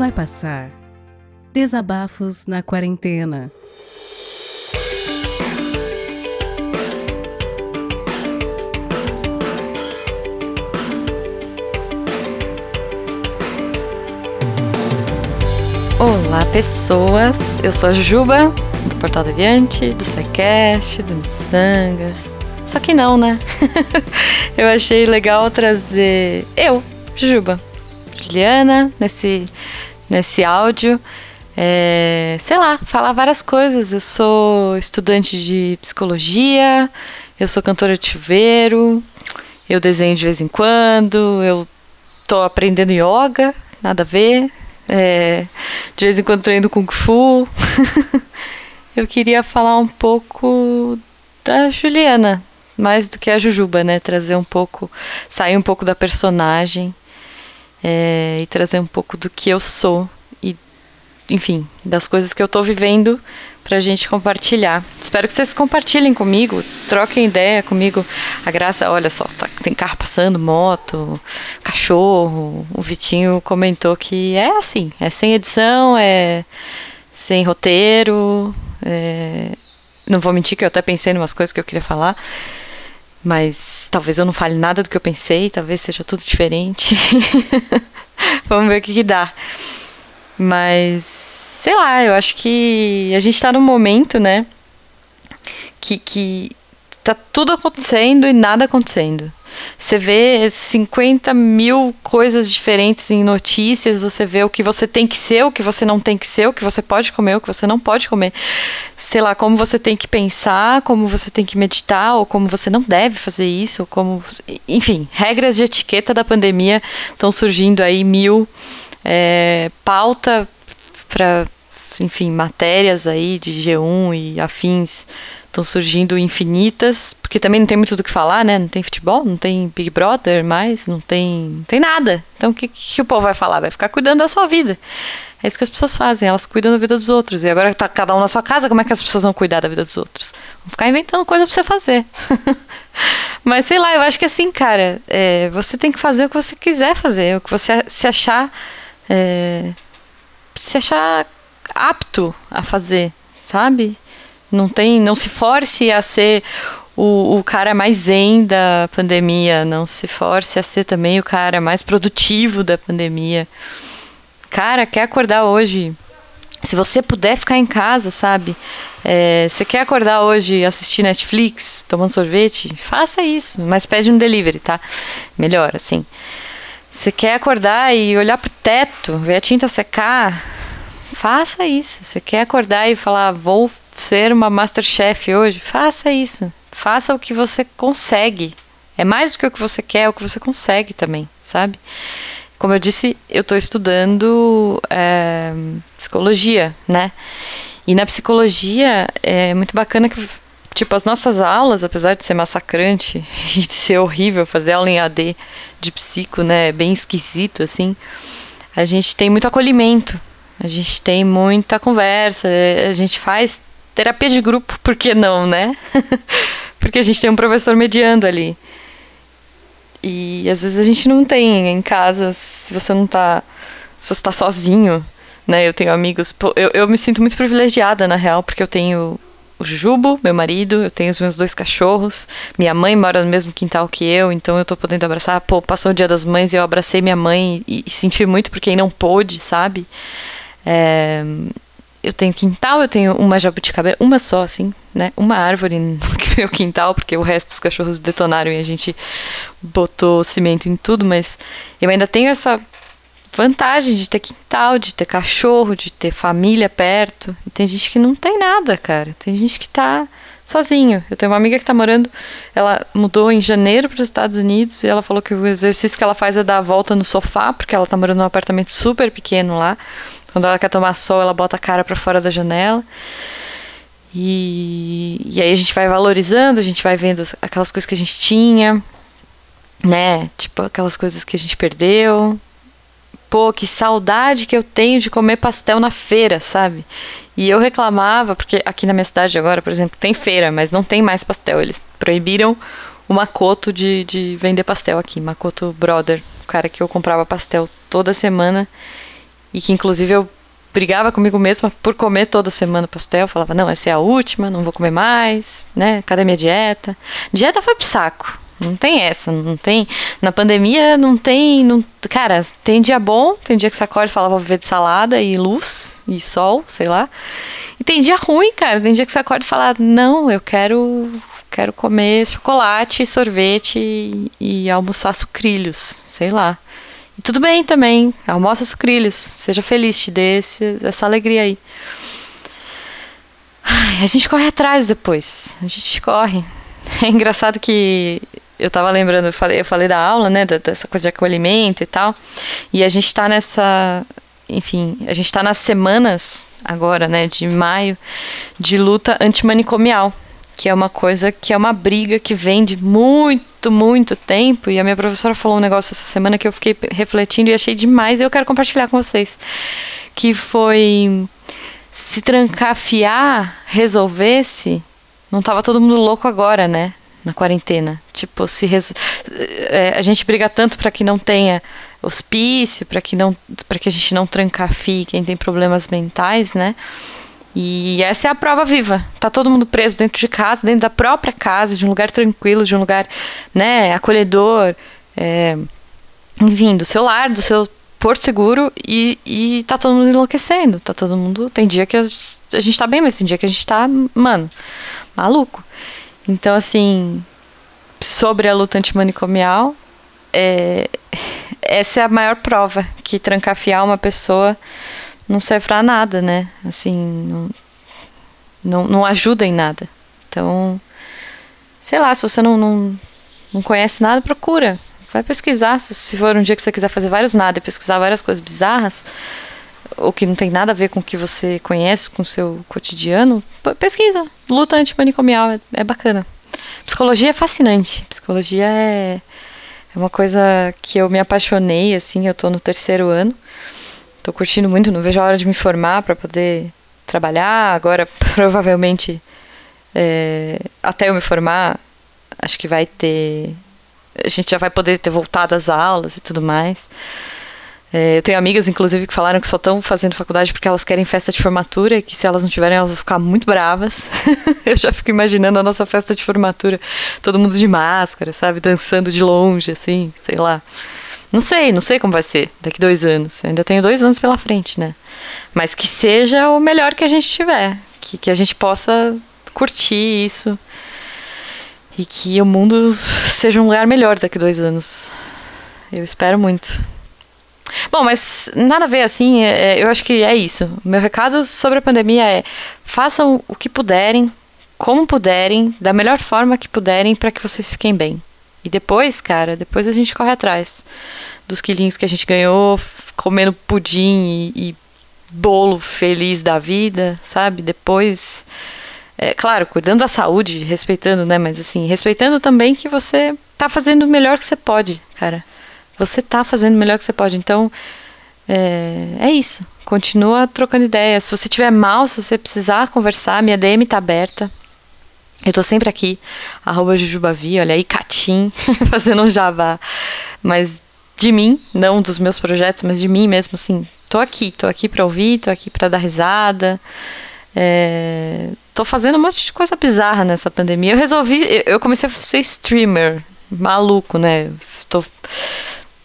Vai passar. Desabafos na quarentena. Olá, pessoas! Eu sou a Juba, do Portal Deviante, do SciCast, do Missangas. Só que não, né? eu achei legal trazer eu, Juba, Juliana, nesse, nesse áudio. É, sei lá, falar várias coisas. Eu sou estudante de psicologia, eu sou cantora de chuveiro, eu desenho de vez em quando, eu tô aprendendo yoga, nada a ver, é, de vez em quando treino Kung Fu. eu queria falar um pouco da Juliana, mais do que a Jujuba, né? Trazer um pouco, sair um pouco da personagem é, e trazer um pouco do que eu sou e, enfim, das coisas que eu tô vivendo pra gente compartilhar. Espero que vocês compartilhem comigo, troquem ideia comigo. A Graça, olha só, tá, tem carro passando, moto, cachorro. O Vitinho comentou que é assim, é sem edição, é sem roteiro. É... Não vou mentir que eu até pensei em umas coisas que eu queria falar. Mas talvez eu não fale nada do que eu pensei, talvez seja tudo diferente. Vamos ver o que, que dá. Mas sei lá, eu acho que a gente está num momento, né, que, que tá tudo acontecendo e nada acontecendo. Você vê 50 mil coisas diferentes em notícias, você vê o que você tem que ser, o que você não tem que ser, o que você pode comer, o que você não pode comer. Sei lá, como você tem que pensar, como você tem que meditar, ou como você não deve fazer isso, ou como. Enfim, regras de etiqueta da pandemia estão surgindo aí mil. É, pauta para, enfim, matérias aí de G1 e afins estão surgindo infinitas, porque também não tem muito do que falar, né? Não tem futebol, não tem Big Brother mais, não tem, não tem nada. Então o que, que o povo vai falar? Vai ficar cuidando da sua vida. É isso que as pessoas fazem, elas cuidam da vida dos outros. E agora que tá cada um na sua casa, como é que as pessoas vão cuidar da vida dos outros? Vão ficar inventando coisa pra você fazer. Mas sei lá, eu acho que assim, cara, é, você tem que fazer o que você quiser fazer, o que você se achar. É, se achar apto a fazer, sabe? Não tem, não se force a ser o, o cara mais zen da pandemia, não se force a ser também o cara mais produtivo da pandemia. Cara, quer acordar hoje? Se você puder ficar em casa, sabe? É, você quer acordar hoje e assistir Netflix, tomando sorvete? Faça isso, mas pede um delivery, tá? Melhor, assim. Você quer acordar e olhar pro teto, ver a tinta secar? Faça isso. Você quer acordar e falar, vou ser uma Masterchef hoje? Faça isso. Faça o que você consegue. É mais do que o que você quer, é o que você consegue também, sabe? Como eu disse, eu estou estudando é, psicologia, né? E na psicologia é muito bacana que Tipo, as nossas aulas, apesar de ser massacrante e de ser horrível fazer aula em AD de psico, né? Bem esquisito, assim. A gente tem muito acolhimento. A gente tem muita conversa. A gente faz terapia de grupo, por que não, né? Porque a gente tem um professor mediando ali. E às vezes a gente não tem em casa, se você não tá. Se você tá sozinho, né? Eu tenho amigos. Eu, eu me sinto muito privilegiada, na real, porque eu tenho o Jubo, meu marido, eu tenho os meus dois cachorros, minha mãe mora no mesmo quintal que eu, então eu tô podendo abraçar. Pô, passou o dia das mães e eu abracei minha mãe e, e senti muito por quem não pôde, sabe? É, eu tenho quintal, eu tenho uma jabuticaba, uma só, assim, né? Uma árvore no meu quintal, porque o resto dos cachorros detonaram e a gente botou cimento em tudo, mas eu ainda tenho essa vantagem de ter quintal, de ter cachorro, de ter família perto. E tem gente que não tem nada, cara. Tem gente que tá sozinho. Eu tenho uma amiga que tá morando, ela mudou em janeiro para os Estados Unidos e ela falou que o exercício que ela faz é dar a volta no sofá, porque ela tá morando num apartamento super pequeno lá. Quando ela quer tomar sol, ela bota a cara para fora da janela. E, e aí a gente vai valorizando, a gente vai vendo aquelas coisas que a gente tinha, né? Tipo, aquelas coisas que a gente perdeu, pô, que saudade que eu tenho de comer pastel na feira, sabe? E eu reclamava, porque aqui na minha cidade agora, por exemplo, tem feira, mas não tem mais pastel. Eles proibiram o Makoto de, de vender pastel aqui, Makoto Brother, o cara que eu comprava pastel toda semana. E que inclusive eu brigava comigo mesma por comer toda semana pastel. Falava, não, essa é a última, não vou comer mais, né? Cadê minha dieta? Dieta foi pro saco. Não tem essa, não tem. Na pandemia não tem. Não, cara, tem dia bom, tem dia que você acorda e fala, vou viver de salada e luz e sol, sei lá. E tem dia ruim, cara. Tem dia que você acorda e fala, não, eu quero. Quero comer chocolate, sorvete e, e almoçar sucrilhos, sei lá. E tudo bem também, almoça sucrilhos, seja feliz, te dê esse, essa alegria aí. Ai, a gente corre atrás depois, a gente corre. É engraçado que eu tava lembrando, eu falei, eu falei da aula, né, dessa coisa de acolhimento e tal, e a gente tá nessa, enfim, a gente tá nas semanas agora, né, de maio, de luta antimanicomial, que é uma coisa que é uma briga que vem de muito, muito tempo, e a minha professora falou um negócio essa semana que eu fiquei refletindo e achei demais, e eu quero compartilhar com vocês, que foi se trancafiar resolvesse, não tava todo mundo louco agora, né? na quarentena. Tipo, se é, a gente briga tanto para que não tenha hospício, para que não para que a gente não trancafie quem tem problemas mentais, né? E essa é a prova viva. Tá todo mundo preso dentro de casa, dentro da própria casa, de um lugar tranquilo, de um lugar, né, acolhedor, é, enfim, do seu lar, do seu porto seguro e, e tá todo mundo enlouquecendo. Tá todo mundo. Tem dia que a, gente tá bem, mas tem dia que a gente tá, mano, maluco. Então, assim, sobre a luta antimanicomial, é, essa é a maior prova que trancafiar uma pessoa não serve para nada, né? Assim, não, não, não, ajuda em nada. Então, sei lá, se você não, não, não conhece nada, procura. Vai pesquisar. Se, for um dia que você quiser fazer vários nada e pesquisar várias coisas bizarras, ou que não tem nada a ver com o que você conhece, com o seu cotidiano, pesquisa. Luta antimanicomial, é, é bacana. Psicologia é fascinante. Psicologia é, é uma coisa que eu me apaixonei, assim, eu tô no terceiro ano. Tô curtindo muito, não vejo a hora de me formar para poder trabalhar. Agora, provavelmente, é, até eu me formar, acho que vai ter. A gente já vai poder ter voltado às aulas e tudo mais. É, eu tenho amigas, inclusive, que falaram que só estão fazendo faculdade porque elas querem festa de formatura e que se elas não tiverem, elas vão ficar muito bravas. eu já fico imaginando a nossa festa de formatura, todo mundo de máscara, sabe? Dançando de longe, assim, sei lá. Não sei, não sei como vai ser daqui dois anos. Eu ainda tenho dois anos pela frente, né? Mas que seja o melhor que a gente tiver. Que, que a gente possa curtir isso. E que o mundo seja um lugar melhor daqui dois anos. Eu espero muito. Bom, mas nada a ver assim, é, é, eu acho que é isso. Meu recado sobre a pandemia é: façam o que puderem, como puderem, da melhor forma que puderem para que vocês fiquem bem. E depois, cara, depois a gente corre atrás dos quilinhos que a gente ganhou, comendo pudim e, e bolo feliz da vida, sabe? Depois, é, claro, cuidando da saúde, respeitando, né? Mas assim, respeitando também que você tá fazendo o melhor que você pode, cara. Você tá fazendo o melhor que você pode. Então, é, é isso. Continua trocando ideias. Se você tiver mal, se você precisar conversar, minha DM tá aberta. Eu tô sempre aqui, arroba Jujubavi, olha aí, Catim, fazendo um jabá. Mas de mim, não dos meus projetos, mas de mim mesmo, assim. Tô aqui, tô aqui pra ouvir, tô aqui pra dar risada. É, tô fazendo um monte de coisa bizarra nessa pandemia. Eu resolvi, eu comecei a ser streamer, maluco, né? Tô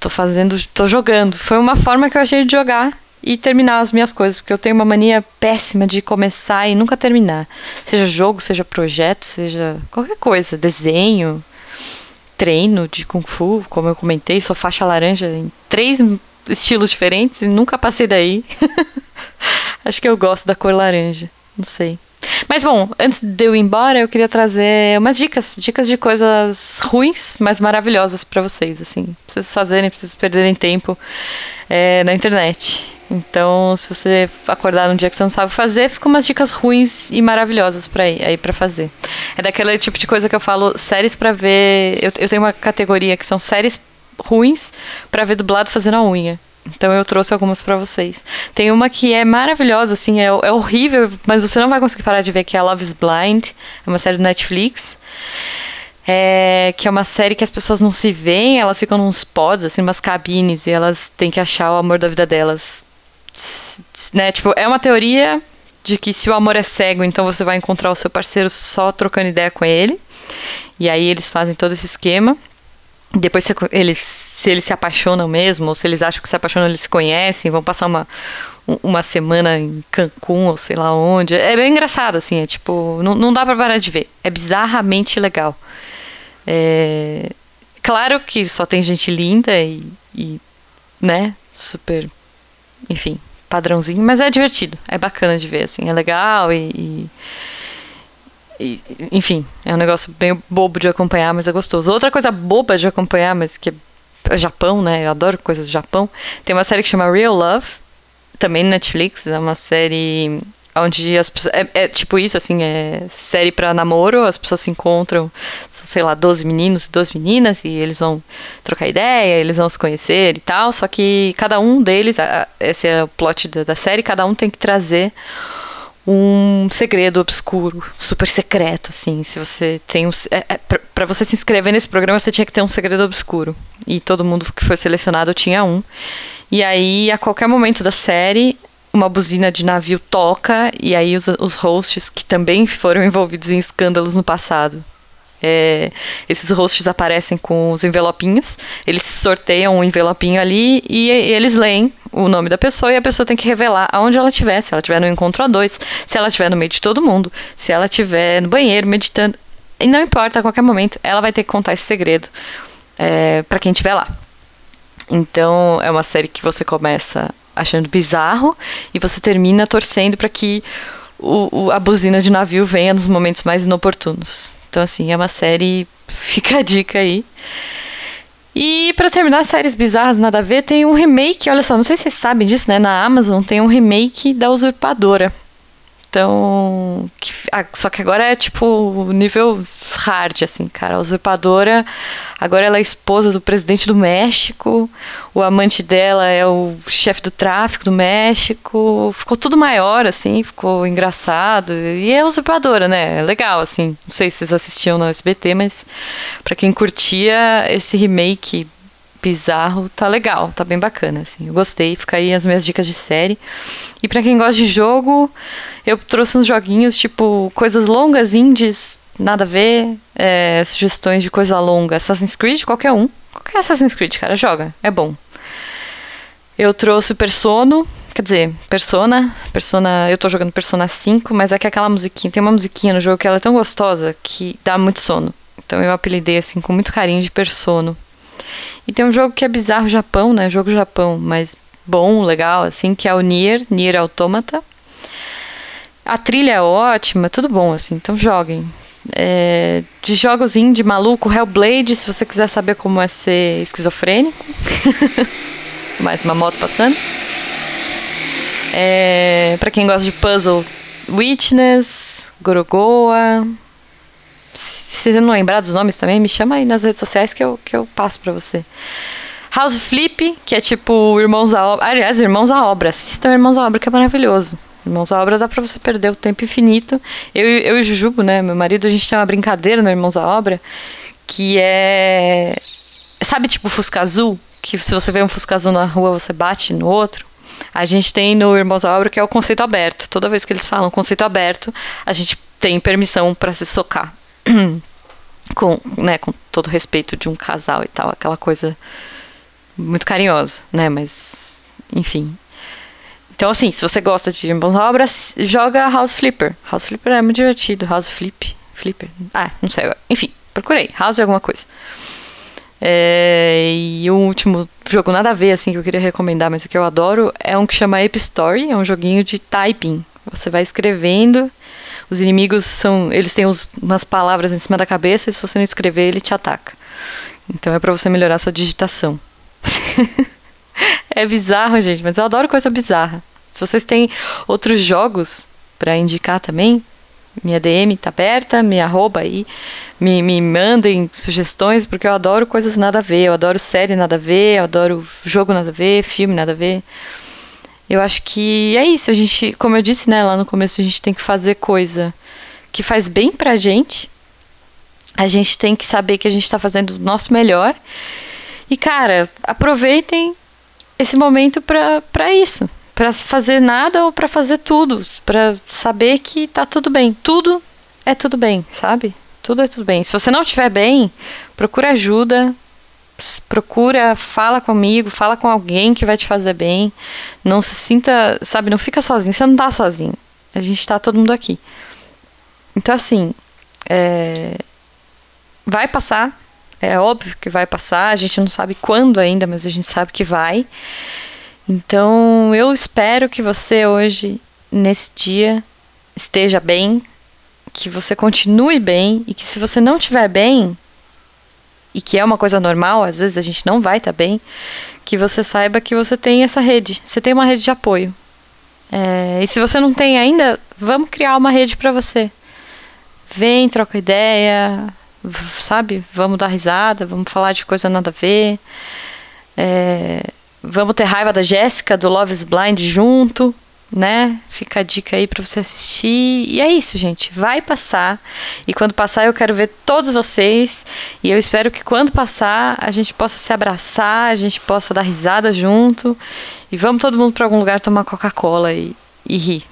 tô fazendo, tô jogando. Foi uma forma que eu achei de jogar e terminar as minhas coisas, porque eu tenho uma mania péssima de começar e nunca terminar. Seja jogo, seja projeto, seja qualquer coisa, desenho, treino de kung fu, como eu comentei, sou faixa laranja em três estilos diferentes e nunca passei daí. Acho que eu gosto da cor laranja, não sei. Mas bom, antes de eu ir embora, eu queria trazer umas dicas, dicas de coisas ruins, mas maravilhosas para vocês, assim, pra vocês fazerem, pra vocês perderem tempo é, na internet. Então, se você acordar num dia que você não sabe fazer, fica umas dicas ruins e maravilhosas para ir aí para fazer. É daquele tipo de coisa que eu falo, séries para ver. Eu, eu tenho uma categoria que são séries ruins para ver dublado fazendo a unha. Então eu trouxe algumas para vocês. Tem uma que é maravilhosa, assim, é, é, horrível, mas você não vai conseguir parar de ver, que é Love is Blind. É uma série do Netflix. É, que é uma série que as pessoas não se veem, elas ficam nos pods, assim, umas cabines, e elas têm que achar o amor da vida delas né, tipo, é uma teoria de que se o amor é cego, então você vai encontrar o seu parceiro só trocando ideia com ele. E aí eles fazem todo esse esquema. Depois, se eles, se eles se apaixonam mesmo, ou se eles acham que se apaixonam, eles se conhecem, vão passar uma, uma semana em Cancún, ou sei lá onde. É bem engraçado, assim, é tipo, não, não dá pra parar de ver. É bizarramente legal. É, claro que só tem gente linda e, e né, super, enfim, padrãozinho, mas é divertido, é bacana de ver, assim, é legal e, e e, enfim, é um negócio bem bobo de acompanhar, mas é gostoso. Outra coisa boba de acompanhar, mas que é Japão, né? Eu adoro coisas do Japão. Tem uma série que chama Real Love, também Netflix. É uma série onde as pessoas. É, é, tipo isso, assim, é série para namoro, as pessoas se encontram, sei lá, 12 meninos e 12 meninas, e eles vão trocar ideia, eles vão se conhecer e tal. Só que cada um deles, esse é o plot da, da série, cada um tem que trazer um segredo obscuro, super secreto, assim. Se você tem um, é, é, para você se inscrever nesse programa, você tinha que ter um segredo obscuro. E todo mundo que foi selecionado tinha um. E aí, a qualquer momento da série, uma buzina de navio toca e aí os, os hosts que também foram envolvidos em escândalos no passado é, esses hosts aparecem com os envelopinhos, eles sorteiam um envelopinho ali e, e, eles leem o nome da pessoa e a pessoa tem que revelar aonde ela estiver, se ela estiver no encontro a dois, se ela estiver no meio de todo mundo, se ela estiver no banheiro meditando. E não importa, a qualquer momento, ela vai ter que contar esse segredo é, para quem estiver lá. Então é uma série que você começa achando bizarro e você termina torcendo para que o, o, a buzina de navio venha nos momentos mais inoportunos. Então, assim, é uma série. Fica a dica aí. E para terminar, séries bizarras, nada a ver, tem um remake, olha só, não sei se vocês sabem disso, né? Na Amazon tem um remake da Usurpadora. Então. Que, ah, só que agora é tipo nível hard, assim, cara. A usurpadora. Agora ela é esposa do presidente do México. O amante dela é o chefe do tráfico do México. Ficou tudo maior, assim, ficou engraçado. E é usurpadora, né? É legal, assim. Não sei se vocês assistiam no SBT, mas para quem curtia esse remake bizarro, tá legal, tá bem bacana, assim. Eu gostei, fica aí as minhas dicas de série. E para quem gosta de jogo, eu trouxe uns joguinhos, tipo, coisas longas, indies, nada a ver, é, sugestões de coisa longa. Assassin's Creed, qualquer um. Qualquer Assassin's Creed, cara, joga, é bom. Eu trouxe Persona, quer dizer, Persona, Persona, eu tô jogando Persona 5, mas é que aquela musiquinha, tem uma musiquinha no jogo que ela é tão gostosa que dá muito sono. Então eu apelidei assim com muito carinho de Persona. E tem um jogo que é bizarro Japão, né? Jogo Japão, mas bom, legal, assim, que é o Nier, Nier Automata. A trilha é ótima, tudo bom, assim, então joguem. É, de jogos indie maluco, Hellblade, se você quiser saber como é ser esquizofrênico. Mais uma moto passando. É, para quem gosta de puzzle, Witness, Gorogoa, se você não lembrar dos nomes também, me chama aí nas redes sociais que eu, que eu passo pra você. House Flip, que é tipo Irmãos à Obra. Aliás, Irmãos à Obra. Assistam Irmãos à Obra, que é maravilhoso. Irmãos à Obra dá pra você perder o tempo infinito. Eu, eu e Jujubo, né, meu marido, a gente tem uma brincadeira no Irmãos à Obra que é. Sabe, tipo Fusca Azul? Que se você vê um Fusca Azul na rua, você bate no outro. A gente tem no Irmãos à Obra que é o conceito aberto. Toda vez que eles falam conceito aberto, a gente tem permissão para se socar. com, né, com todo respeito de um casal e tal, aquela coisa muito carinhosa, né, mas enfim. Então assim, se você gosta de Irmãos Obras, joga House Flipper. House Flipper é muito divertido, House Flip, Flipper. Ah, não sei agora. Enfim, procurei, House é alguma coisa. É, e o último jogo nada a ver, assim, que eu queria recomendar, mas que eu adoro, é um que chama Ape Story, é um joguinho de typing. Você vai escrevendo os inimigos são. Eles têm umas palavras em cima da cabeça e se você não escrever, ele te ataca. Então é para você melhorar a sua digitação. é bizarro, gente, mas eu adoro coisa bizarra. Se vocês têm outros jogos para indicar também, minha DM tá aberta, me arroba aí, me, me mandem sugestões, porque eu adoro coisas nada a ver, eu adoro série nada a ver, eu adoro jogo nada a ver, filme nada a ver. Eu acho que é isso. A gente, como eu disse, né, lá no começo, a gente tem que fazer coisa que faz bem pra gente. A gente tem que saber que a gente tá fazendo o nosso melhor. E, cara, aproveitem esse momento pra, pra isso. para fazer nada ou para fazer tudo, para saber que tá tudo bem. Tudo é tudo bem, sabe? Tudo é tudo bem. Se você não estiver bem, procura ajuda, procura, fala comigo, fala com alguém que vai te fazer bem. Não se sinta, sabe, não fica sozinho. Você não tá sozinho. A gente tá todo mundo aqui. Então, assim, é... vai passar. É óbvio que vai passar. A gente não sabe quando ainda, mas a gente sabe que vai. Então, eu espero que você hoje, nesse dia, esteja bem, que você continue bem e que se você não estiver bem, e que é uma coisa normal, às vezes a gente não vai estar tá bem, que você saiba que você tem essa rede, você tem uma rede de apoio. É, e se você não tem ainda, vamos criar uma rede para você. Vem, troca ideia, sabe? Vamos dar risada, vamos falar de coisa nada a ver. É, Vamos ter raiva da Jéssica, do Love is Blind junto, né? Fica a dica aí para você assistir. E é isso, gente. Vai passar. E quando passar, eu quero ver todos vocês. E eu espero que quando passar, a gente possa se abraçar, a gente possa dar risada junto. E vamos todo mundo para algum lugar tomar Coca-Cola e, e rir.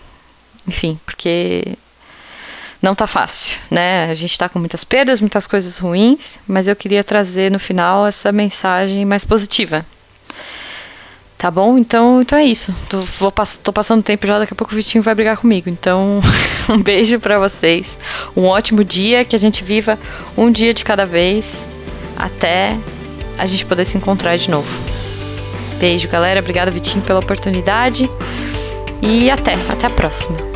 Enfim, porque não tá fácil, né? A gente tá com muitas perdas, muitas coisas ruins, mas eu queria trazer no final essa mensagem mais positiva. Tá bom? Então, então é isso. Tô, vou, tô passando tempo já, daqui a pouco o Vitinho vai brigar comigo. Então, um beijo para vocês. Um ótimo dia, que a gente viva um dia de cada vez até a gente poder se encontrar de novo. Beijo, galera. Obrigada, Vitinho, pela oportunidade. E até, até a próxima.